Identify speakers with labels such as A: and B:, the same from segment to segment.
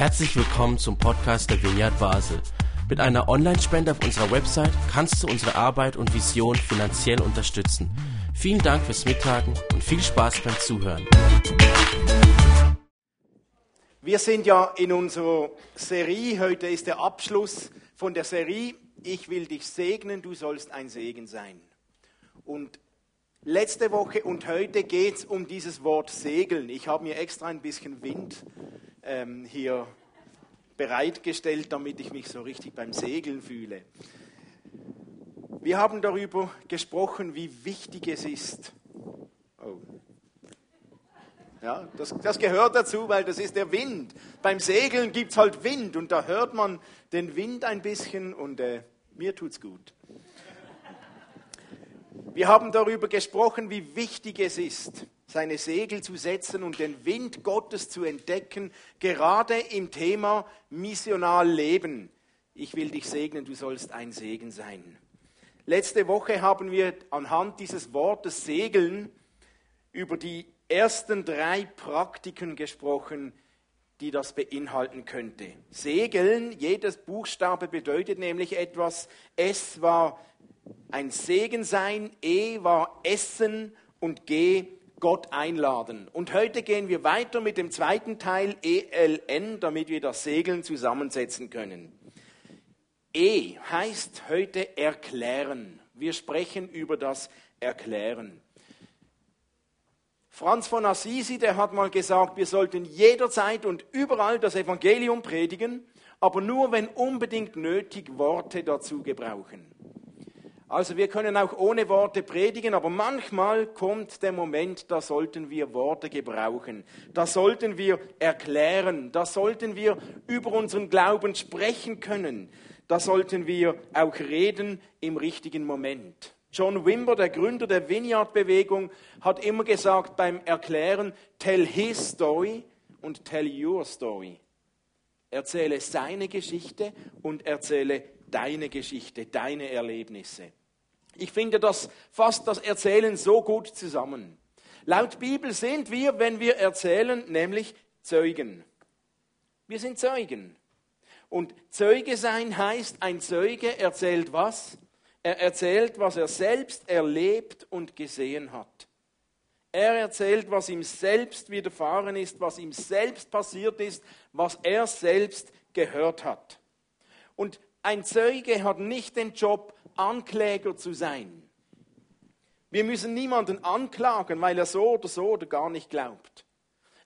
A: Herzlich willkommen zum Podcast der Vineyard Basel. Mit einer Online-Spende auf unserer Website kannst du unsere Arbeit und Vision finanziell unterstützen. Vielen Dank fürs Mittagen und viel Spaß beim Zuhören.
B: Wir sind ja in unserer Serie, heute ist der Abschluss von der Serie, ich will dich segnen, du sollst ein Segen sein. Und letzte Woche und heute geht es um dieses Wort segeln. Ich habe mir extra ein bisschen Wind ähm, hier bereitgestellt, damit ich mich so richtig beim Segeln fühle. Wir haben darüber gesprochen, wie wichtig es ist. Oh. Ja, das, das gehört dazu, weil das ist der Wind. Beim Segeln gibt es halt Wind und da hört man den Wind ein bisschen und äh, mir tut's gut. Wir haben darüber gesprochen, wie wichtig es ist, seine Segel zu setzen und den Wind Gottes zu entdecken, gerade im Thema missional leben. Ich will dich segnen, du sollst ein Segen sein. Letzte Woche haben wir anhand dieses Wortes Segeln über die ersten drei Praktiken gesprochen, die das beinhalten könnte. Segeln, jedes Buchstabe bedeutet nämlich etwas. S war ein Segen sein, E war Essen und G Gott einladen. Und heute gehen wir weiter mit dem zweiten Teil ELN, damit wir das Segeln zusammensetzen können. E heißt heute erklären. Wir sprechen über das Erklären. Franz von Assisi, der hat mal gesagt, wir sollten jederzeit und überall das Evangelium predigen, aber nur wenn unbedingt nötig Worte dazu gebrauchen. Also wir können auch ohne Worte predigen, aber manchmal kommt der Moment, da sollten wir Worte gebrauchen. Da sollten wir erklären, da sollten wir über unseren Glauben sprechen können. Da sollten wir auch reden im richtigen Moment. John Wimber, der Gründer der Vineyard-Bewegung, hat immer gesagt beim Erklären, tell his story und tell your story. Erzähle seine Geschichte und erzähle deine Geschichte, deine Erlebnisse. Ich finde, das fasst das Erzählen so gut zusammen. Laut Bibel sind wir, wenn wir erzählen, nämlich Zeugen. Wir sind Zeugen. Und Zeuge sein heißt, ein Zeuge erzählt was? Er erzählt, was er selbst erlebt und gesehen hat. Er erzählt, was ihm selbst widerfahren ist, was ihm selbst passiert ist, was er selbst gehört hat. Und ein Zeuge hat nicht den Job, Ankläger zu sein. Wir müssen niemanden anklagen, weil er so oder so oder gar nicht glaubt.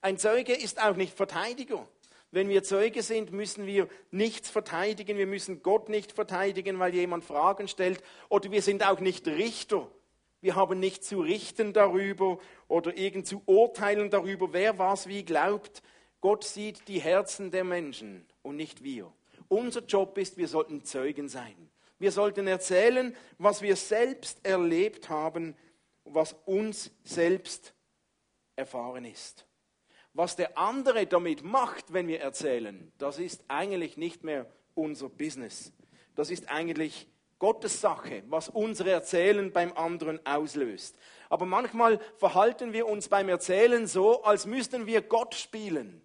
B: Ein Zeuge ist auch nicht Verteidiger. Wenn wir Zeuge sind, müssen wir nichts verteidigen. Wir müssen Gott nicht verteidigen, weil jemand Fragen stellt. Oder wir sind auch nicht Richter. Wir haben nicht zu richten darüber oder irgend zu urteilen darüber, wer was wie glaubt. Gott sieht die Herzen der Menschen und nicht wir. Unser Job ist, wir sollten Zeugen sein. Wir sollten erzählen, was wir selbst erlebt haben, was uns selbst erfahren ist. Was der andere damit macht, wenn wir erzählen, das ist eigentlich nicht mehr unser Business. Das ist eigentlich Gottes Sache, was unser Erzählen beim anderen auslöst. Aber manchmal verhalten wir uns beim Erzählen so, als müssten wir Gott spielen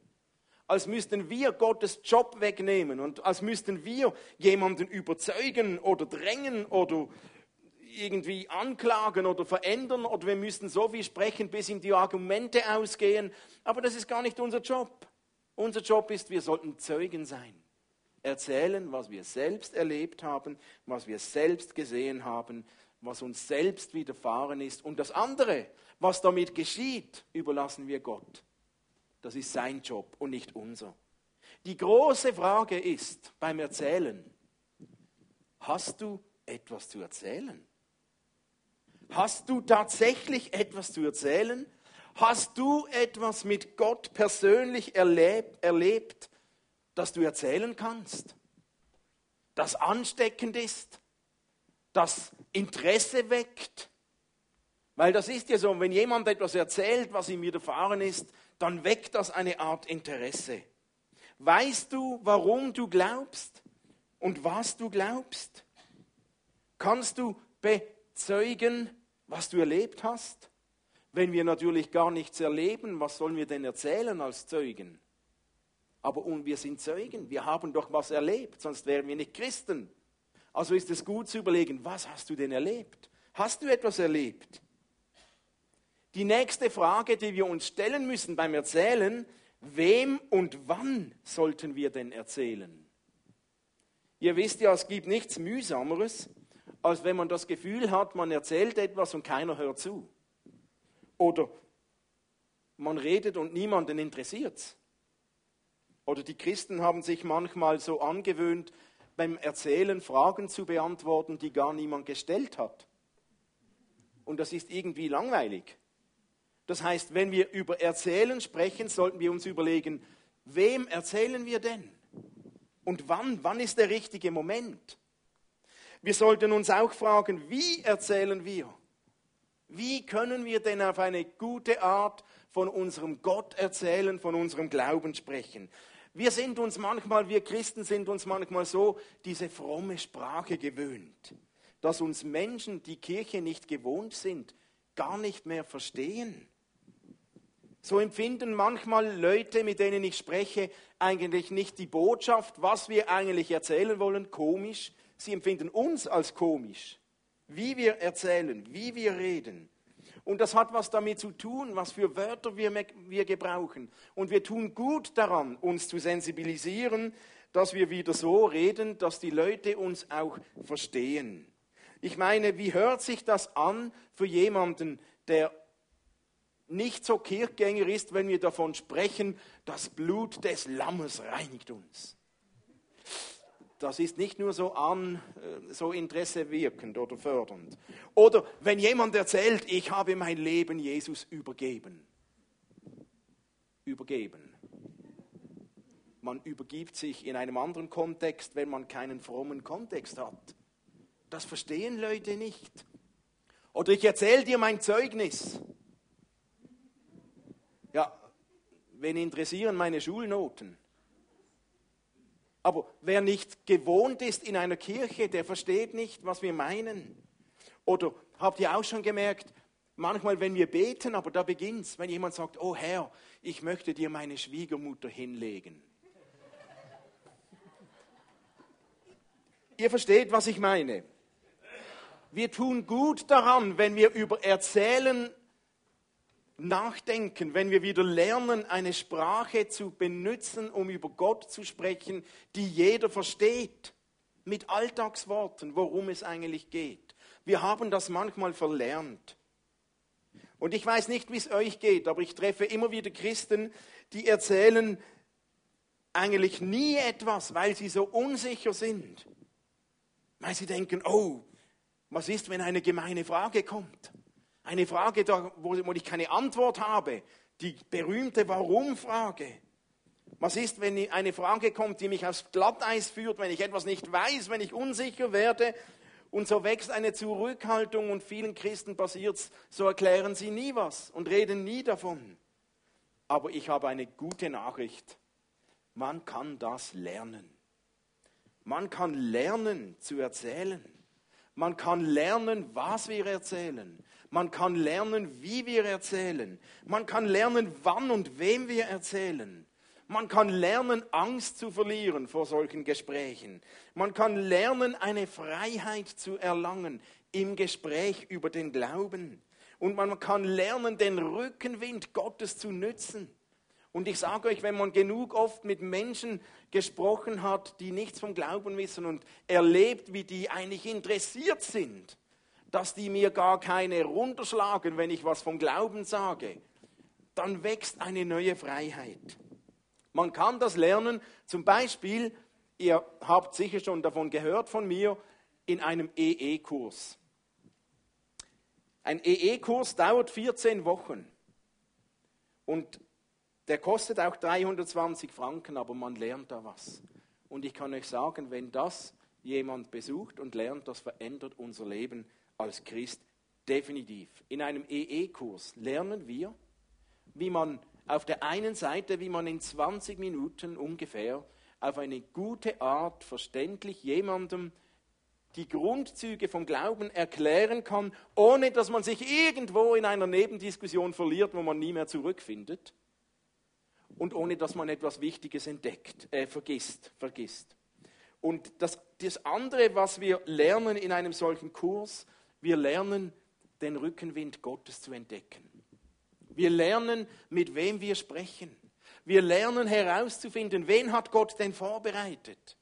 B: als müssten wir Gottes Job wegnehmen und als müssten wir jemanden überzeugen oder drängen oder irgendwie anklagen oder verändern oder wir müssten so wie sprechen, bis ihm die Argumente ausgehen. Aber das ist gar nicht unser Job. Unser Job ist, wir sollten Zeugen sein. Erzählen, was wir selbst erlebt haben, was wir selbst gesehen haben, was uns selbst widerfahren ist. Und das andere, was damit geschieht, überlassen wir Gott. Das ist sein Job und nicht unser. Die große Frage ist beim Erzählen, hast du etwas zu erzählen? Hast du tatsächlich etwas zu erzählen? Hast du etwas mit Gott persönlich erlebt, erlebt das du erzählen kannst? Das ansteckend ist? Das Interesse weckt? Weil das ist ja so, wenn jemand etwas erzählt, was ihm widerfahren ist, dann weckt das eine Art Interesse. Weißt du, warum du glaubst und was du glaubst? Kannst du bezeugen, was du erlebt hast? Wenn wir natürlich gar nichts erleben, was sollen wir denn erzählen als Zeugen? Aber und wir sind Zeugen, wir haben doch was erlebt, sonst wären wir nicht Christen. Also ist es gut zu überlegen, was hast du denn erlebt? Hast du etwas erlebt? Die nächste Frage, die wir uns stellen müssen beim Erzählen, wem und wann sollten wir denn erzählen? Ihr wisst ja, es gibt nichts Mühsameres, als wenn man das Gefühl hat, man erzählt etwas und keiner hört zu. Oder man redet und niemanden interessiert es. Oder die Christen haben sich manchmal so angewöhnt, beim Erzählen Fragen zu beantworten, die gar niemand gestellt hat. Und das ist irgendwie langweilig. Das heißt, wenn wir über Erzählen sprechen, sollten wir uns überlegen, wem erzählen wir denn? Und wann? Wann ist der richtige Moment? Wir sollten uns auch fragen, wie erzählen wir? Wie können wir denn auf eine gute Art von unserem Gott erzählen, von unserem Glauben sprechen? Wir sind uns manchmal, wir Christen sind uns manchmal so diese fromme Sprache gewöhnt, dass uns Menschen, die Kirche nicht gewohnt sind, gar nicht mehr verstehen. So empfinden manchmal Leute, mit denen ich spreche, eigentlich nicht die Botschaft, was wir eigentlich erzählen wollen, komisch. Sie empfinden uns als komisch wie wir erzählen, wie wir reden. Und das hat was damit zu tun, was für Wörter wir, wir gebrauchen. Und wir tun gut daran, uns zu sensibilisieren, dass wir wieder so reden, dass die Leute uns auch verstehen. Ich meine, wie hört sich das an für jemanden, der nicht so Kirchgänger ist, wenn wir davon sprechen, das Blut des Lammes reinigt uns? das ist nicht nur so an, äh, so Interesse wirkend oder fördernd. Oder wenn jemand erzählt, ich habe mein Leben Jesus übergeben. Übergeben. Man übergibt sich in einem anderen Kontext, wenn man keinen frommen Kontext hat. Das verstehen Leute nicht. Oder ich erzähle dir mein Zeugnis. Ja, wen interessieren meine Schulnoten? Aber wer nicht gewohnt ist in einer Kirche, der versteht nicht, was wir meinen. Oder habt ihr auch schon gemerkt, manchmal, wenn wir beten, aber da beginnt es, wenn jemand sagt, oh Herr, ich möchte dir meine Schwiegermutter hinlegen. ihr versteht, was ich meine. Wir tun gut daran, wenn wir über Erzählen nachdenken, wenn wir wieder lernen, eine Sprache zu benutzen, um über Gott zu sprechen, die jeder versteht, mit Alltagsworten, worum es eigentlich geht. Wir haben das manchmal verlernt. Und ich weiß nicht, wie es euch geht, aber ich treffe immer wieder Christen, die erzählen eigentlich nie etwas, weil sie so unsicher sind. Weil sie denken, oh, was ist, wenn eine gemeine Frage kommt? Eine Frage, wo ich keine Antwort habe. Die berühmte Warum-Frage. Was ist, wenn eine Frage kommt, die mich aufs Glatteis führt, wenn ich etwas nicht weiß, wenn ich unsicher werde? Und so wächst eine Zurückhaltung und vielen Christen passiert es, so erklären sie nie was und reden nie davon. Aber ich habe eine gute Nachricht. Man kann das lernen. Man kann lernen zu erzählen. Man kann lernen, was wir erzählen. Man kann lernen, wie wir erzählen. Man kann lernen, wann und wem wir erzählen. Man kann lernen, Angst zu verlieren vor solchen Gesprächen. Man kann lernen, eine Freiheit zu erlangen im Gespräch über den Glauben. Und man kann lernen, den Rückenwind Gottes zu nützen. Und ich sage euch, wenn man genug oft mit Menschen gesprochen hat, die nichts vom Glauben wissen und erlebt, wie die eigentlich interessiert sind, dass die mir gar keine runterschlagen, wenn ich was vom Glauben sage, dann wächst eine neue Freiheit. Man kann das lernen, zum Beispiel, ihr habt sicher schon davon gehört von mir, in einem EE-Kurs. Ein EE-Kurs dauert 14 Wochen und der kostet auch 320 Franken, aber man lernt da was. Und ich kann euch sagen, wenn das jemand besucht und lernt, das verändert unser Leben als Christ definitiv. In einem EE-Kurs lernen wir, wie man auf der einen Seite, wie man in 20 Minuten ungefähr auf eine gute Art verständlich jemandem die Grundzüge vom Glauben erklären kann, ohne dass man sich irgendwo in einer Nebendiskussion verliert, wo man nie mehr zurückfindet. und ohne dass man etwas Wichtiges entdeckt, äh, vergisst, vergisst. Und das, das andere, was wir lernen in einem solchen Kurs, wir lernen, den Rückenwind Gottes zu entdecken. Wir lernen, mit wem wir sprechen. Wir lernen herauszufinden, wen hat Gott denn vorbereitet.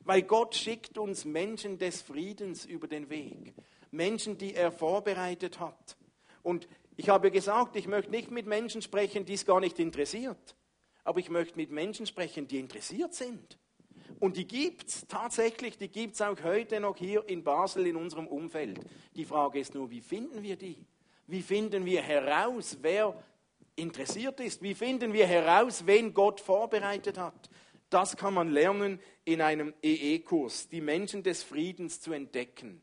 B: Weil Gott schickt uns Menschen des Friedens über den Weg. Menschen, die er vorbereitet hat. Und ich habe gesagt, ich möchte nicht mit Menschen sprechen, die es gar nicht interessiert. Aber ich möchte mit Menschen sprechen, die interessiert sind. Und die gibt es tatsächlich, die gibt es auch heute noch hier in Basel in unserem Umfeld. Die Frage ist nur, wie finden wir die? Wie finden wir heraus, wer interessiert ist? Wie finden wir heraus, wen Gott vorbereitet hat? Das kann man lernen in einem EE-Kurs, die Menschen des Friedens zu entdecken.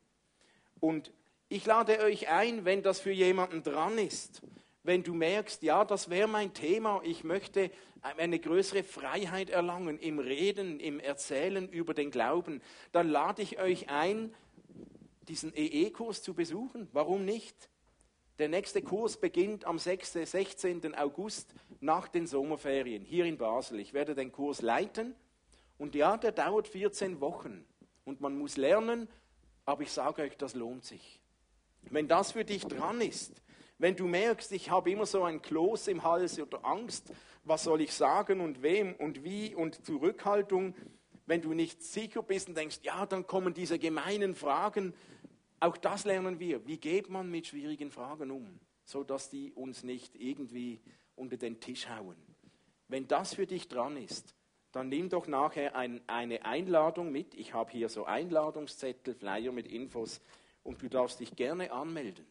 B: Und ich lade euch ein, wenn das für jemanden dran ist, wenn du merkst, ja, das wäre mein Thema, ich möchte eine größere Freiheit erlangen im Reden, im Erzählen über den Glauben, dann lade ich euch ein, diesen EE-Kurs zu besuchen. Warum nicht? Der nächste Kurs beginnt am 6. 16. August nach den Sommerferien hier in Basel. Ich werde den Kurs leiten und ja, der dauert 14 Wochen und man muss lernen, aber ich sage euch, das lohnt sich. Wenn das für dich dran ist, wenn du merkst, ich habe immer so ein Kloß im Hals oder Angst, was soll ich sagen und wem und wie und Zurückhaltung, wenn du nicht sicher bist und denkst, ja, dann kommen diese gemeinen Fragen, auch das lernen wir. Wie geht man mit schwierigen Fragen um, sodass die uns nicht irgendwie unter den Tisch hauen? Wenn das für dich dran ist, dann nimm doch nachher ein, eine Einladung mit. Ich habe hier so Einladungszettel, Flyer mit Infos und du darfst dich gerne anmelden.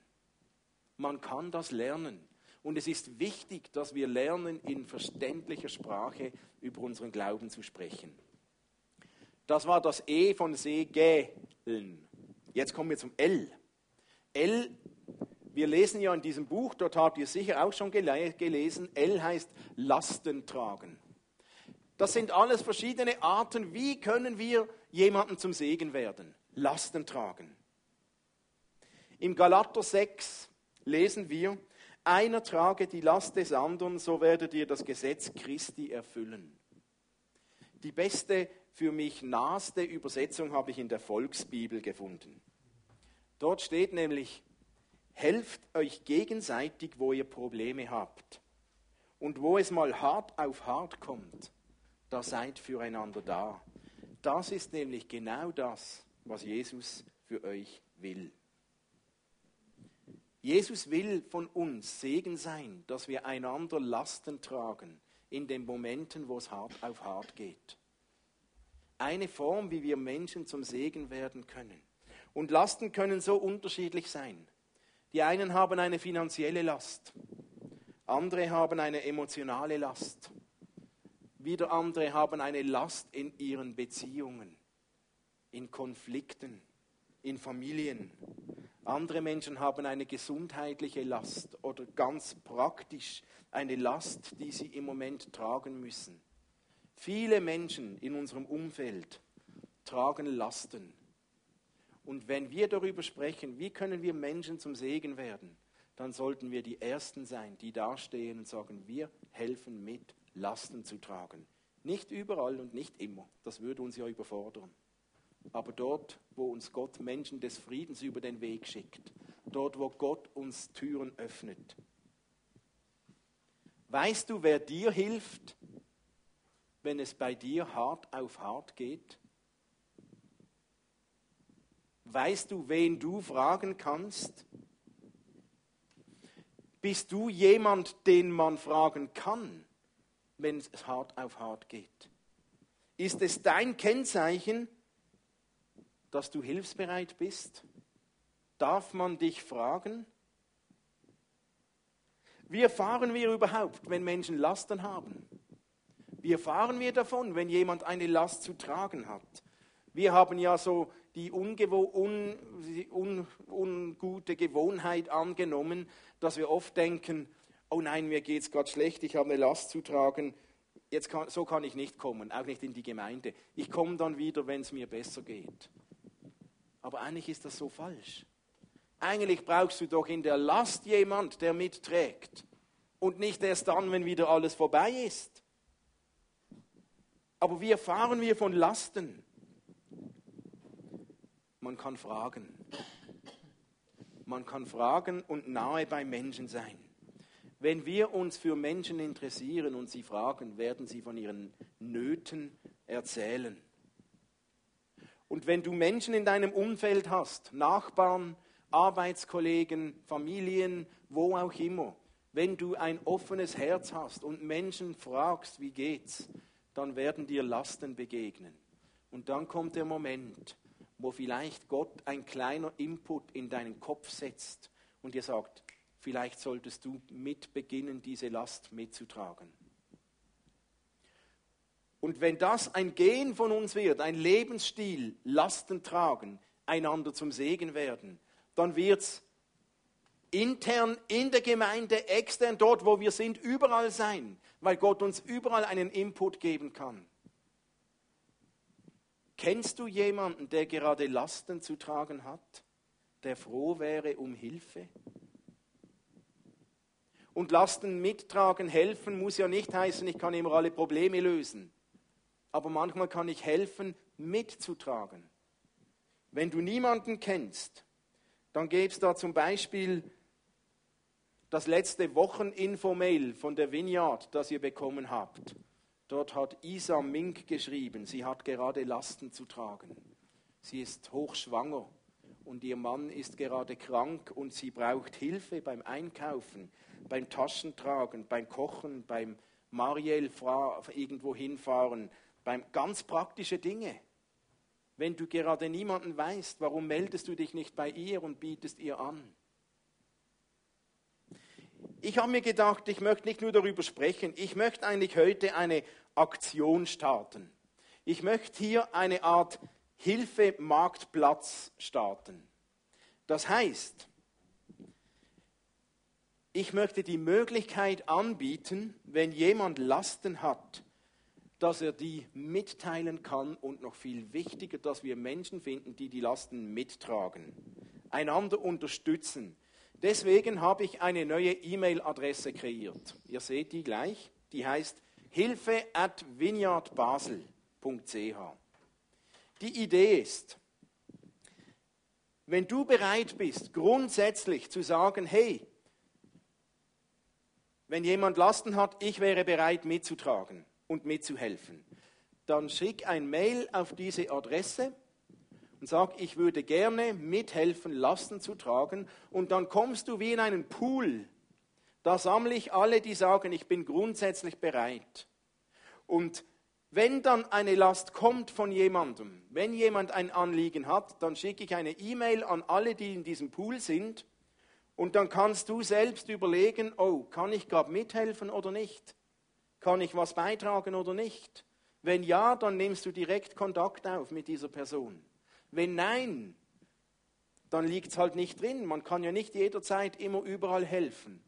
B: Man kann das lernen. Und es ist wichtig, dass wir lernen, in verständlicher Sprache über unseren Glauben zu sprechen. Das war das E von Segeln. Jetzt kommen wir zum L. L, wir lesen ja in diesem Buch, dort habt ihr sicher auch schon gelesen, L heißt Lasten tragen. Das sind alles verschiedene Arten, wie können wir jemandem zum Segen werden? Lasten tragen. Im Galater 6 lesen wir, einer trage die Last des anderen, so werdet ihr das Gesetz Christi erfüllen. Die beste für mich naheste Übersetzung habe ich in der Volksbibel gefunden. Dort steht nämlich, helft euch gegenseitig, wo ihr Probleme habt. Und wo es mal hart auf hart kommt, da seid füreinander da. Das ist nämlich genau das, was Jesus für euch will. Jesus will von uns Segen sein, dass wir einander Lasten tragen in den Momenten, wo es hart auf hart geht eine Form, wie wir Menschen zum Segen werden können. Und Lasten können so unterschiedlich sein. Die einen haben eine finanzielle Last, andere haben eine emotionale Last, wieder andere haben eine Last in ihren Beziehungen, in Konflikten, in Familien. Andere Menschen haben eine gesundheitliche Last oder ganz praktisch eine Last, die sie im Moment tragen müssen. Viele Menschen in unserem Umfeld tragen Lasten. Und wenn wir darüber sprechen, wie können wir Menschen zum Segen werden, dann sollten wir die Ersten sein, die dastehen und sagen, wir helfen mit, Lasten zu tragen. Nicht überall und nicht immer, das würde uns ja überfordern. Aber dort, wo uns Gott Menschen des Friedens über den Weg schickt, dort, wo Gott uns Türen öffnet. Weißt du, wer dir hilft, wenn es bei dir hart auf hart geht? Weißt du, wen du fragen kannst? Bist du jemand, den man fragen kann, wenn es hart auf hart geht? Ist es dein Kennzeichen, dass du hilfsbereit bist? Darf man dich fragen? Wie erfahren wir überhaupt, wenn Menschen Lasten haben? Wie erfahren wir davon, wenn jemand eine Last zu tragen hat? Wir haben ja so die un, un, ungute Gewohnheit angenommen, dass wir oft denken, oh nein, mir geht es gerade schlecht, ich habe eine Last zu tragen, jetzt kann, so kann ich nicht kommen, auch nicht in die Gemeinde. Ich komme dann wieder, wenn es mir besser geht. Aber eigentlich ist das so falsch. Eigentlich brauchst du doch in der Last jemand, der mitträgt. Und nicht erst dann, wenn wieder alles vorbei ist. Aber wie erfahren wir von Lasten? Man kann fragen. Man kann fragen und nahe bei Menschen sein. Wenn wir uns für Menschen interessieren und sie fragen, werden sie von ihren Nöten erzählen. Und wenn du Menschen in deinem Umfeld hast, Nachbarn, Arbeitskollegen, Familien, wo auch immer, wenn du ein offenes Herz hast und Menschen fragst, wie geht's, dann werden dir Lasten begegnen. Und dann kommt der Moment, wo vielleicht Gott ein kleiner Input in deinen Kopf setzt und dir sagt, vielleicht solltest du mit beginnen, diese Last mitzutragen. Und wenn das ein Gehen von uns wird, ein Lebensstil, Lasten tragen, einander zum Segen werden, dann wird es intern in der Gemeinde, extern dort, wo wir sind, überall sein, weil Gott uns überall einen Input geben kann. Kennst du jemanden, der gerade Lasten zu tragen hat, der froh wäre um Hilfe? Und Lasten mittragen, helfen muss ja nicht heißen, ich kann immer alle Probleme lösen. Aber manchmal kann ich helfen, mitzutragen. Wenn du niemanden kennst, dann gäbe es da zum Beispiel das letzte Wocheninfomail von der Vineyard, das ihr bekommen habt. Dort hat Isa Mink geschrieben, sie hat gerade Lasten zu tragen. Sie ist hochschwanger und ihr Mann ist gerade krank und sie braucht Hilfe beim Einkaufen, beim Taschentragen, beim Kochen, beim Mariel irgendwo hinfahren, beim ganz praktische Dinge. Wenn du gerade niemanden weißt, warum meldest du dich nicht bei ihr und bietest ihr an? Ich habe mir gedacht, ich möchte nicht nur darüber sprechen, ich möchte eigentlich heute eine Aktion starten. Ich möchte hier eine Art Hilfemarktplatz starten. Das heißt, ich möchte die Möglichkeit anbieten, wenn jemand Lasten hat, dass er die mitteilen kann und noch viel wichtiger, dass wir Menschen finden, die die Lasten mittragen, einander unterstützen, Deswegen habe ich eine neue E-Mail-Adresse kreiert. Ihr seht die gleich. Die heißt hilfe at vineyardbasel.ch. Die Idee ist, wenn du bereit bist, grundsätzlich zu sagen, hey, wenn jemand Lasten hat, ich wäre bereit mitzutragen und mitzuhelfen, dann schick ein Mail auf diese Adresse und sag, ich würde gerne mithelfen, Lasten zu tragen. Und dann kommst du wie in einen Pool. Da sammle ich alle, die sagen, ich bin grundsätzlich bereit. Und wenn dann eine Last kommt von jemandem, wenn jemand ein Anliegen hat, dann schicke ich eine E-Mail an alle, die in diesem Pool sind. Und dann kannst du selbst überlegen, oh, kann ich gerade mithelfen oder nicht? Kann ich was beitragen oder nicht? Wenn ja, dann nimmst du direkt Kontakt auf mit dieser Person. Wenn nein, dann liegt es halt nicht drin. Man kann ja nicht jederzeit immer überall helfen.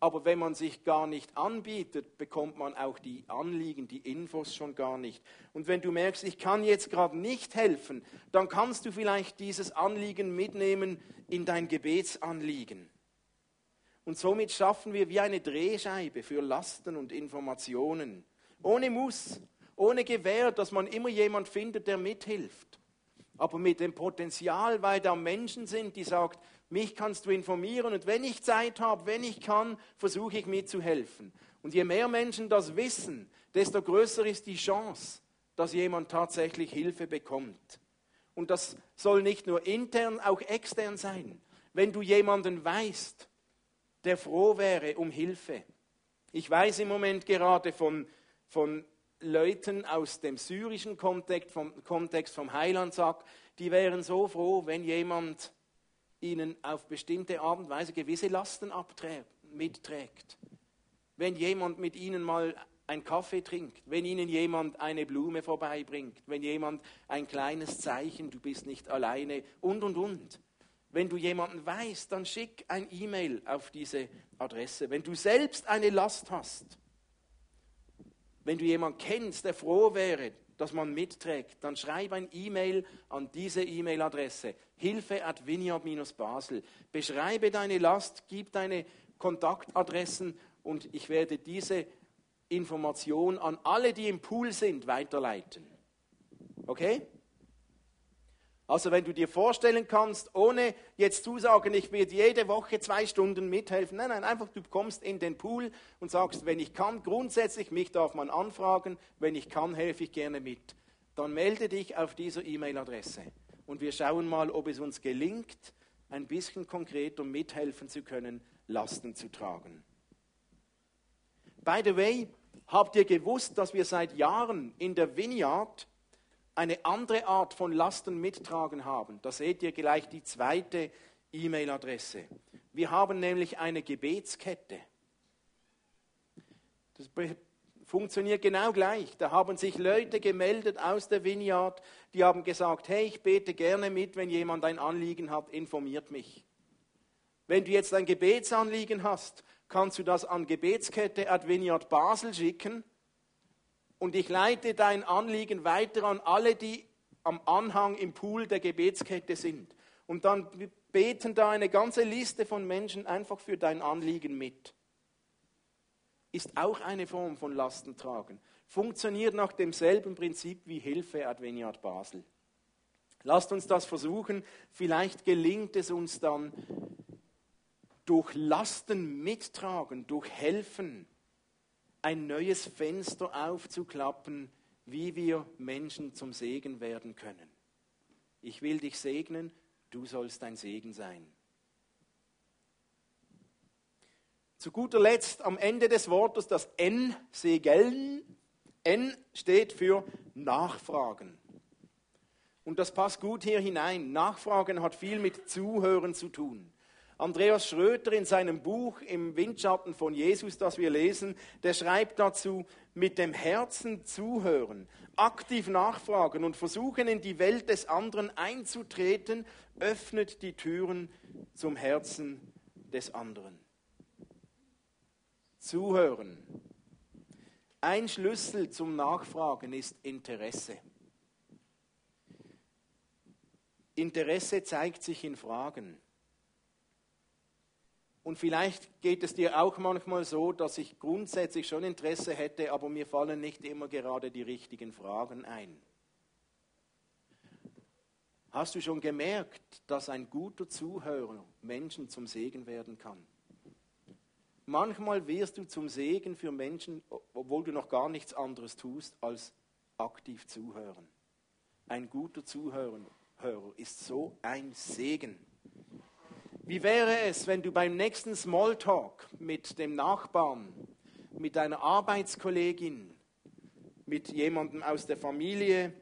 B: Aber wenn man sich gar nicht anbietet, bekommt man auch die Anliegen, die Infos schon gar nicht. Und wenn du merkst, ich kann jetzt gerade nicht helfen, dann kannst du vielleicht dieses Anliegen mitnehmen in dein Gebetsanliegen. Und somit schaffen wir wie eine Drehscheibe für Lasten und Informationen. Ohne Muss, ohne Gewähr, dass man immer jemand findet, der mithilft aber mit dem Potenzial, weil da Menschen sind, die sagen, mich kannst du informieren und wenn ich Zeit habe, wenn ich kann, versuche ich mitzuhelfen. Und je mehr Menschen das wissen, desto größer ist die Chance, dass jemand tatsächlich Hilfe bekommt. Und das soll nicht nur intern, auch extern sein. Wenn du jemanden weißt, der froh wäre um Hilfe. Ich weiß im Moment gerade von, von Leuten aus dem syrischen Kontext vom, Kontext vom Heiland sagt, die wären so froh, wenn jemand ihnen auf bestimmte Art und Weise gewisse Lasten abträgt, mitträgt. Wenn jemand mit ihnen mal einen Kaffee trinkt, wenn ihnen jemand eine Blume vorbeibringt, wenn jemand ein kleines Zeichen, du bist nicht alleine und und und. Wenn du jemanden weißt, dann schick ein E-Mail auf diese Adresse. Wenn du selbst eine Last hast, wenn du jemanden kennst, der froh wäre, dass man mitträgt, dann schreib ein E-Mail an diese E-Mail-Adresse hilfe at vineyard-basel. Beschreibe deine Last, gib deine Kontaktadressen und ich werde diese Information an alle, die im Pool sind, weiterleiten. Okay? Also wenn du dir vorstellen kannst, ohne jetzt zu sagen, ich werde jede Woche zwei Stunden mithelfen, nein, nein, einfach du kommst in den Pool und sagst, wenn ich kann, grundsätzlich, mich darf man anfragen, wenn ich kann, helfe ich gerne mit. Dann melde dich auf dieser E-Mail-Adresse und wir schauen mal, ob es uns gelingt, ein bisschen konkreter mithelfen zu können, Lasten zu tragen. By the way, habt ihr gewusst, dass wir seit Jahren in der Vineyard eine andere Art von Lasten mittragen haben. Da seht ihr gleich die zweite E-Mail-Adresse. Wir haben nämlich eine Gebetskette. Das funktioniert genau gleich. Da haben sich Leute gemeldet aus der Vineyard, die haben gesagt, hey, ich bete gerne mit, wenn jemand ein Anliegen hat, informiert mich. Wenn du jetzt ein Gebetsanliegen hast, kannst du das an Gebetskette at Vineyard Basel schicken und ich leite dein Anliegen weiter an alle, die am Anhang im Pool der Gebetskette sind. Und dann beten da eine ganze Liste von Menschen einfach für dein Anliegen mit. Ist auch eine Form von Lastentragen. Funktioniert nach demselben Prinzip wie Hilfe Adveniat Basel. Lasst uns das versuchen. Vielleicht gelingt es uns dann durch Lasten mittragen, durch Helfen, ein neues Fenster aufzuklappen, wie wir Menschen zum Segen werden können. Ich will dich segnen, du sollst ein Segen sein. Zu guter Letzt am Ende des Wortes das N, Segeln. N steht für Nachfragen. Und das passt gut hier hinein. Nachfragen hat viel mit Zuhören zu tun. Andreas Schröter in seinem Buch Im Windschatten von Jesus, das wir lesen, der schreibt dazu, mit dem Herzen zuhören, aktiv nachfragen und versuchen, in die Welt des anderen einzutreten, öffnet die Türen zum Herzen des anderen. Zuhören. Ein Schlüssel zum Nachfragen ist Interesse. Interesse zeigt sich in Fragen. Und vielleicht geht es dir auch manchmal so, dass ich grundsätzlich schon Interesse hätte, aber mir fallen nicht immer gerade die richtigen Fragen ein. Hast du schon gemerkt, dass ein guter Zuhörer Menschen zum Segen werden kann? Manchmal wirst du zum Segen für Menschen, obwohl du noch gar nichts anderes tust, als aktiv zuhören. Ein guter Zuhörer ist so ein Segen. Wie wäre es, wenn du beim nächsten Smalltalk mit dem Nachbarn, mit deiner Arbeitskollegin, mit jemandem aus der Familie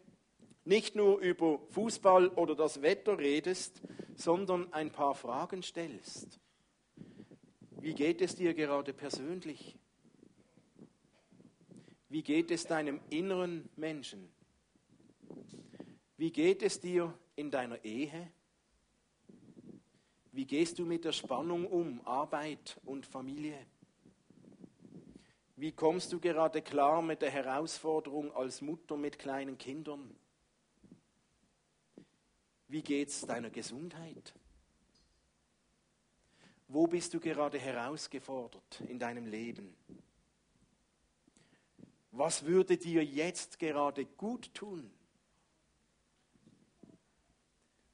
B: nicht nur über Fußball oder das Wetter redest, sondern ein paar Fragen stellst? Wie geht es dir gerade persönlich? Wie geht es deinem inneren Menschen? Wie geht es dir in deiner Ehe? Wie gehst du mit der Spannung um, Arbeit und Familie? Wie kommst du gerade klar mit der Herausforderung als Mutter mit kleinen Kindern? Wie geht es deiner Gesundheit? Wo bist du gerade herausgefordert in deinem Leben? Was würde dir jetzt gerade gut tun?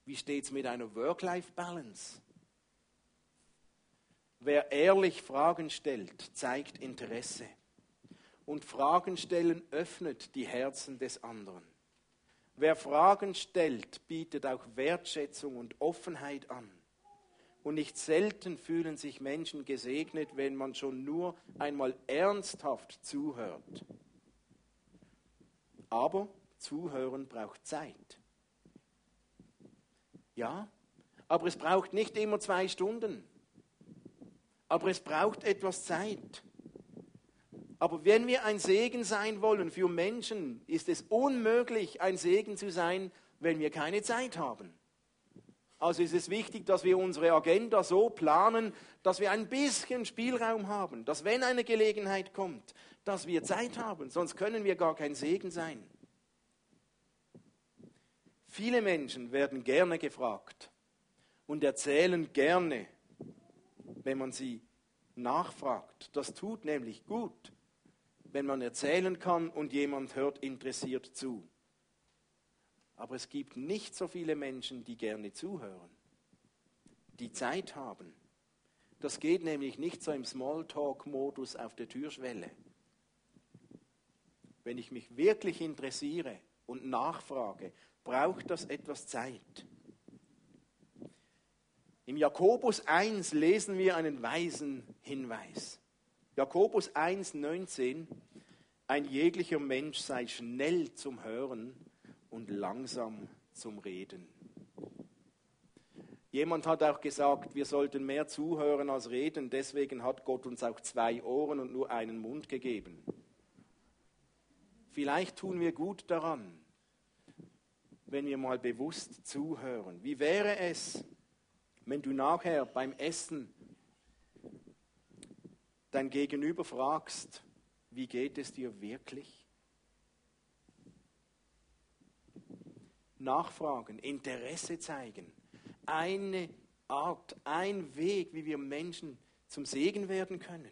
B: Wie steht es mit einer Work-Life-Balance? Wer ehrlich Fragen stellt, zeigt Interesse. Und Fragen stellen öffnet die Herzen des anderen. Wer Fragen stellt, bietet auch Wertschätzung und Offenheit an. Und nicht selten fühlen sich Menschen gesegnet, wenn man schon nur einmal ernsthaft zuhört. Aber zuhören braucht Zeit. Ja, aber es braucht nicht immer zwei Stunden aber es braucht etwas Zeit. Aber wenn wir ein Segen sein wollen für Menschen, ist es unmöglich, ein Segen zu sein, wenn wir keine Zeit haben. Also ist es wichtig, dass wir unsere Agenda so planen, dass wir ein bisschen Spielraum haben, dass wenn eine Gelegenheit kommt, dass wir Zeit haben, sonst können wir gar kein Segen sein. Viele Menschen werden gerne gefragt und erzählen gerne wenn man sie nachfragt. Das tut nämlich gut. wenn man erzählen kann und jemand hört interessiert zu. Aber es gibt nicht so viele Menschen, die gerne zuhören, die Zeit haben. Das geht nämlich nicht so im Smalltalk-Modus auf der Türschwelle. Wenn ich mich wirklich interessiere und nachfrage, braucht das etwas Zeit. Im Jakobus 1 lesen wir einen weisen Hinweis. Jakobus 1, 19, ein jeglicher Mensch sei schnell zum Hören und langsam zum Reden. Jemand hat auch gesagt, wir sollten mehr zuhören als reden, deswegen hat Gott uns auch zwei Ohren und nur einen Mund gegeben. Vielleicht tun wir gut daran, wenn wir mal bewusst zuhören. Wie wäre es, wenn du nachher beim Essen dein Gegenüber fragst, wie geht es dir wirklich? Nachfragen, Interesse zeigen. Eine Art, ein Weg, wie wir Menschen zum Segen werden können.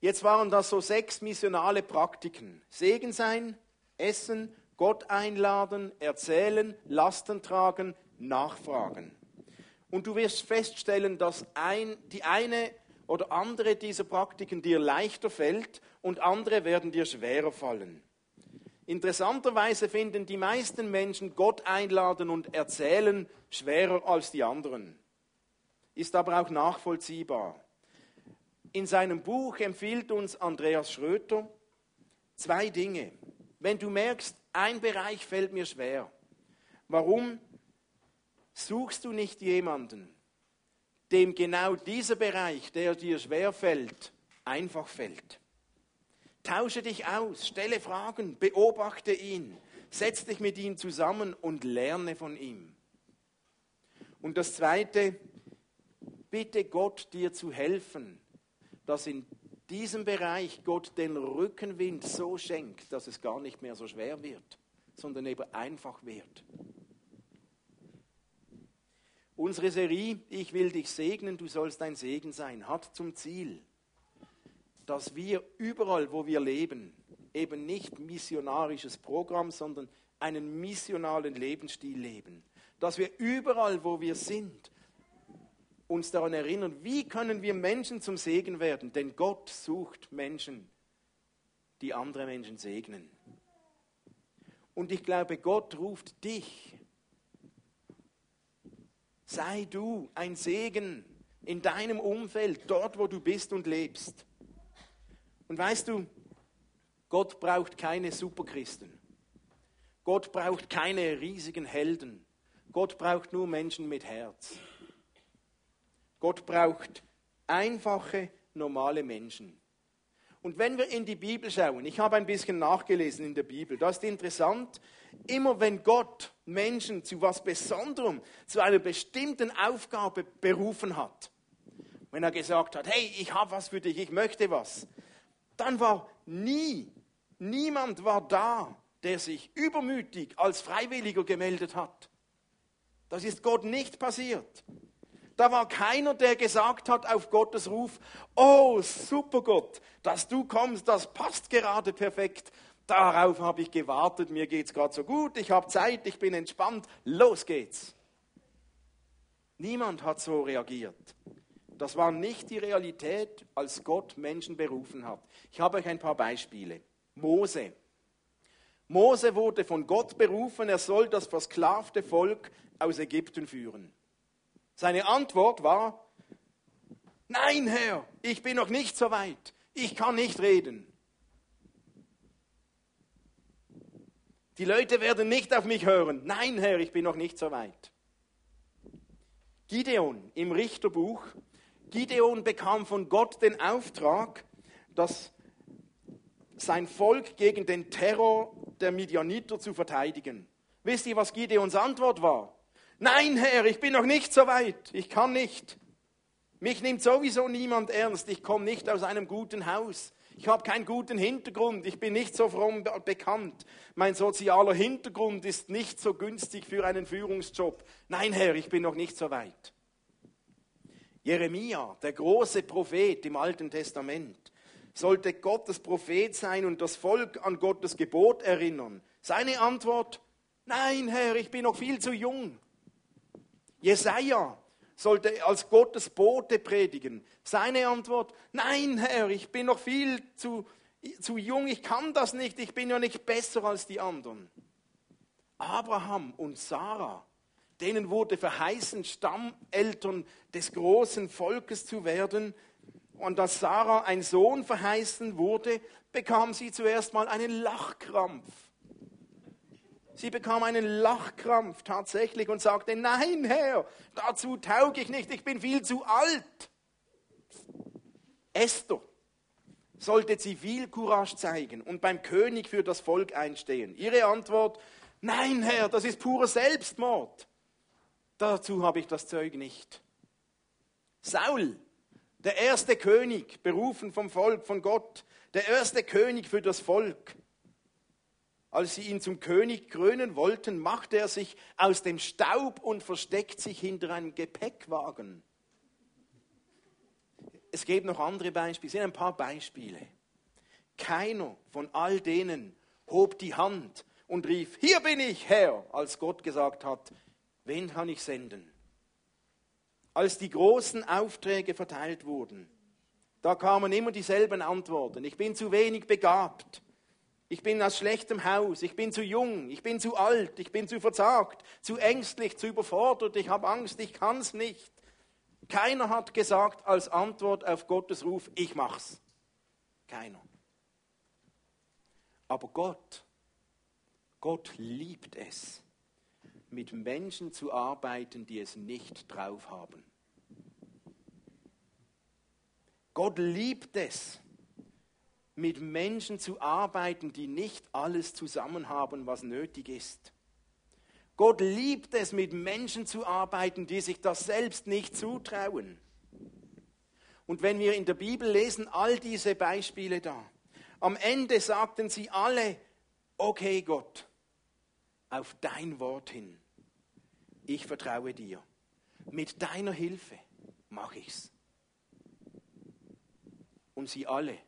B: Jetzt waren das so sechs missionale Praktiken. Segen sein, essen, Gott einladen, erzählen, Lasten tragen, nachfragen. Und du wirst feststellen, dass ein, die eine oder andere dieser Praktiken dir leichter fällt und andere werden dir schwerer fallen. Interessanterweise finden die meisten Menschen Gott einladen und erzählen schwerer als die anderen. Ist aber auch nachvollziehbar. In seinem Buch empfiehlt uns Andreas Schröter zwei Dinge. Wenn du merkst, ein Bereich fällt mir schwer, warum Suchst du nicht jemanden, dem genau dieser Bereich, der dir schwer fällt, einfach fällt? Tausche dich aus, stelle Fragen, beobachte ihn, setz dich mit ihm zusammen und lerne von ihm. Und das Zweite, bitte Gott dir zu helfen, dass in diesem Bereich Gott den Rückenwind so schenkt, dass es gar nicht mehr so schwer wird, sondern eben einfach wird. Unsere Serie Ich will dich segnen, du sollst ein Segen sein, hat zum Ziel, dass wir überall, wo wir leben, eben nicht missionarisches Programm, sondern einen missionalen Lebensstil leben. Dass wir überall, wo wir sind, uns daran erinnern, wie können wir Menschen zum Segen werden? Denn Gott sucht Menschen, die andere Menschen segnen. Und ich glaube, Gott ruft dich Sei du ein Segen in deinem Umfeld, dort, wo du bist und lebst. Und weißt du, Gott braucht keine Superchristen. Gott braucht keine riesigen Helden. Gott braucht nur Menschen mit Herz. Gott braucht einfache, normale Menschen. Und wenn wir in die Bibel schauen, ich habe ein bisschen nachgelesen in der Bibel, das ist interessant, immer wenn Gott Menschen zu was Besonderem, zu einer bestimmten Aufgabe berufen hat, wenn er gesagt hat, hey, ich habe was für dich, ich möchte was, dann war nie, niemand war da, der sich übermütig als Freiwilliger gemeldet hat. Das ist Gott nicht passiert. Da war keiner, der gesagt hat auf Gottes Ruf, oh super Gott, dass du kommst, das passt gerade perfekt. Darauf habe ich gewartet, mir geht es gerade so gut, ich habe Zeit, ich bin entspannt, los geht's. Niemand hat so reagiert. Das war nicht die Realität, als Gott Menschen berufen hat. Ich habe euch ein paar Beispiele. Mose. Mose wurde von Gott berufen, er soll das versklavte Volk aus Ägypten führen. Seine Antwort war, nein Herr, ich bin noch nicht so weit, ich kann nicht reden. Die Leute werden nicht auf mich hören. Nein Herr, ich bin noch nicht so weit. Gideon im Richterbuch, Gideon bekam von Gott den Auftrag, dass sein Volk gegen den Terror der Midianiter zu verteidigen. Wisst ihr, was Gideons Antwort war? Nein, Herr, ich bin noch nicht so weit. Ich kann nicht. Mich nimmt sowieso niemand ernst. Ich komme nicht aus einem guten Haus. Ich habe keinen guten Hintergrund. Ich bin nicht so fromm bekannt. Mein sozialer Hintergrund ist nicht so günstig für einen Führungsjob. Nein, Herr, ich bin noch nicht so weit. Jeremia, der große Prophet im Alten Testament, sollte Gottes Prophet sein und das Volk an Gottes Gebot erinnern. Seine Antwort, nein Herr, ich bin noch viel zu jung. Jesaja sollte als Gottes Bote predigen. Seine Antwort, nein Herr, ich bin noch viel zu, zu jung, ich kann das nicht, ich bin ja nicht besser als die anderen. Abraham und Sarah, denen wurde verheißen, Stammeltern des großen Volkes zu werden. Und als Sarah ein Sohn verheißen wurde, bekam sie zuerst mal einen Lachkrampf. Sie bekam einen Lachkrampf tatsächlich und sagte, nein Herr, dazu tauge ich nicht, ich bin viel zu alt. Esther sollte Zivilcourage zeigen und beim König für das Volk einstehen. Ihre Antwort, nein Herr, das ist purer Selbstmord. Dazu habe ich das Zeug nicht. Saul, der erste König, berufen vom Volk, von Gott, der erste König für das Volk. Als sie ihn zum König krönen wollten, machte er sich aus dem Staub und versteckt sich hinter einem Gepäckwagen. Es gibt noch andere Beispiele, es sind ein paar Beispiele. Keiner von all denen hob die Hand und rief, hier bin ich, Herr, als Gott gesagt hat, Wen kann ich senden? Als die großen Aufträge verteilt wurden, da kamen immer dieselben Antworten. Ich bin zu wenig begabt. Ich bin aus schlechtem Haus. Ich bin zu jung. Ich bin zu alt. Ich bin zu verzagt. Zu ängstlich. Zu überfordert. Ich habe Angst. Ich kann es nicht. Keiner hat gesagt als Antwort auf Gottes Ruf, ich mach's. Keiner. Aber Gott, Gott liebt es, mit Menschen zu arbeiten, die es nicht drauf haben. Gott liebt es, mit Menschen zu arbeiten, die nicht alles zusammen haben, was nötig ist. Gott liebt es, mit Menschen zu arbeiten, die sich das selbst nicht zutrauen. Und wenn wir in der Bibel lesen, all diese Beispiele da, am Ende sagten sie alle, okay Gott, auf dein Wort hin. Ich vertraue dir. Mit deiner Hilfe mache ich's. Und sie alle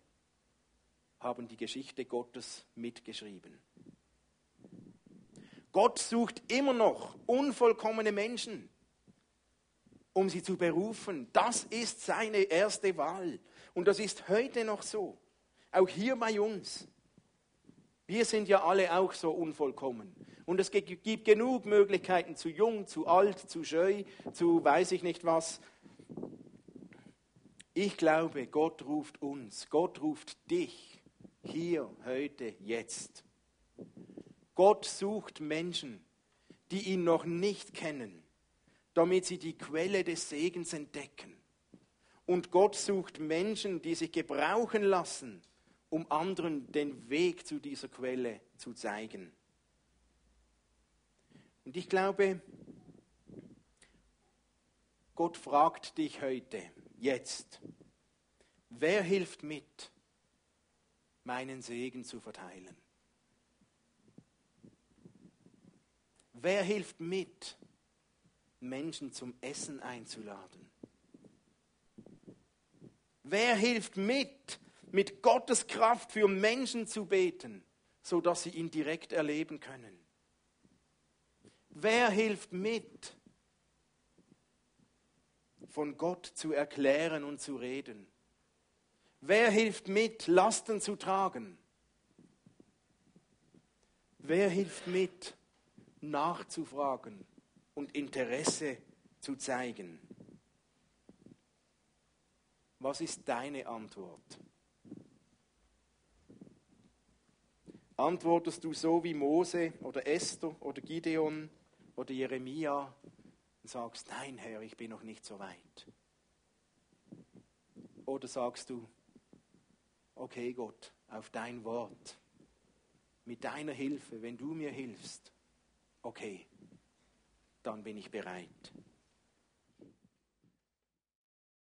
B: haben die Geschichte Gottes mitgeschrieben. Gott sucht immer noch unvollkommene Menschen, um sie zu berufen. Das ist seine erste Wahl. Und das ist heute noch so. Auch hier bei uns. Wir sind ja alle auch so unvollkommen. Und es gibt genug Möglichkeiten, zu jung, zu alt, zu scheu, zu weiß ich nicht was. Ich glaube, Gott ruft uns, Gott ruft dich hier, heute, jetzt. Gott sucht Menschen, die ihn noch nicht kennen, damit sie die Quelle des Segens entdecken. Und Gott sucht Menschen, die sich gebrauchen lassen, um anderen den Weg zu dieser Quelle zu zeigen. Und ich glaube, Gott fragt dich heute, jetzt, wer hilft mit, meinen Segen zu verteilen? Wer hilft mit, Menschen zum Essen einzuladen? Wer hilft mit, mit Gottes Kraft für Menschen zu beten, sodass sie ihn direkt erleben können? Wer hilft mit, von Gott zu erklären und zu reden? Wer hilft mit, Lasten zu tragen? Wer hilft mit, nachzufragen und Interesse zu zeigen? Was ist deine Antwort? Antwortest du so wie Mose oder Esther oder Gideon? oder Jeremia und sagst, nein Herr, ich bin noch nicht so weit. Oder sagst du, okay Gott, auf dein Wort, mit deiner Hilfe, wenn du mir hilfst, okay, dann bin ich bereit.